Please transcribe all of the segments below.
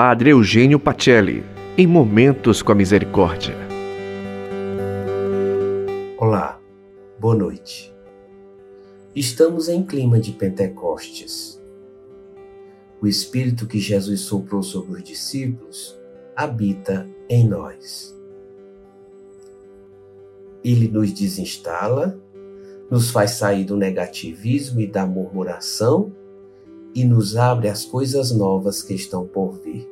Padre Eugênio Pacelli, em Momentos com a Misericórdia. Olá, boa noite. Estamos em clima de Pentecostes. O Espírito que Jesus soprou sobre os discípulos habita em nós. Ele nos desinstala, nos faz sair do negativismo e da murmuração e nos abre as coisas novas que estão por vir.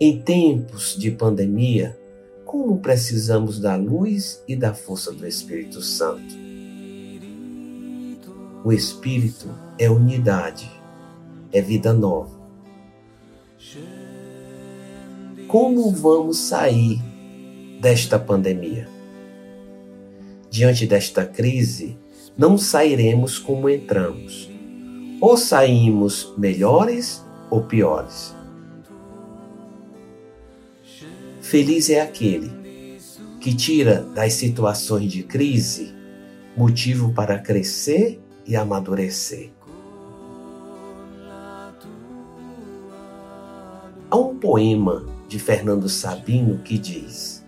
Em tempos de pandemia, como precisamos da luz e da força do Espírito Santo? O Espírito é unidade, é vida nova. Como vamos sair desta pandemia? Diante desta crise, não sairemos como entramos. Ou saímos melhores ou piores. Feliz é aquele que tira das situações de crise motivo para crescer e amadurecer. Há um poema de Fernando Sabino que diz: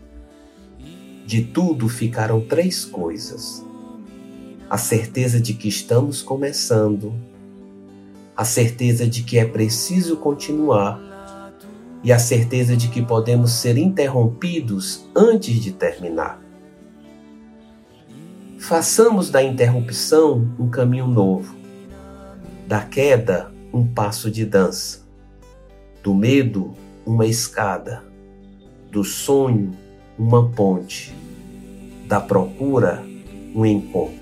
De tudo ficaram três coisas a certeza de que estamos começando, a certeza de que é preciso continuar. E a certeza de que podemos ser interrompidos antes de terminar. Façamos da interrupção um caminho novo, da queda um passo de dança, do medo uma escada, do sonho uma ponte, da procura um encontro.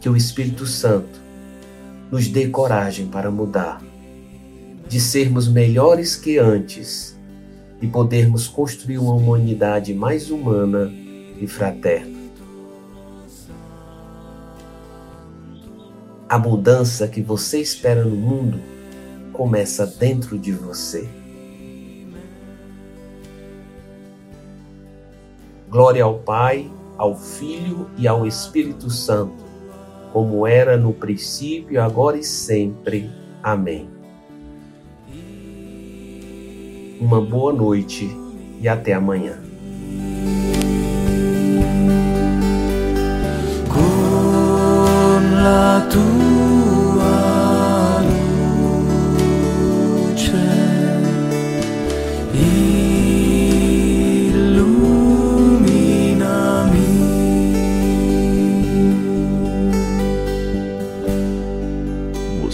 Que o Espírito Santo nos dê coragem para mudar, de sermos melhores que antes e podermos construir uma humanidade mais humana e fraterna. A mudança que você espera no mundo começa dentro de você. Glória ao Pai, ao Filho e ao Espírito Santo como era no princípio, agora e sempre. Amém. Uma boa noite e até amanhã.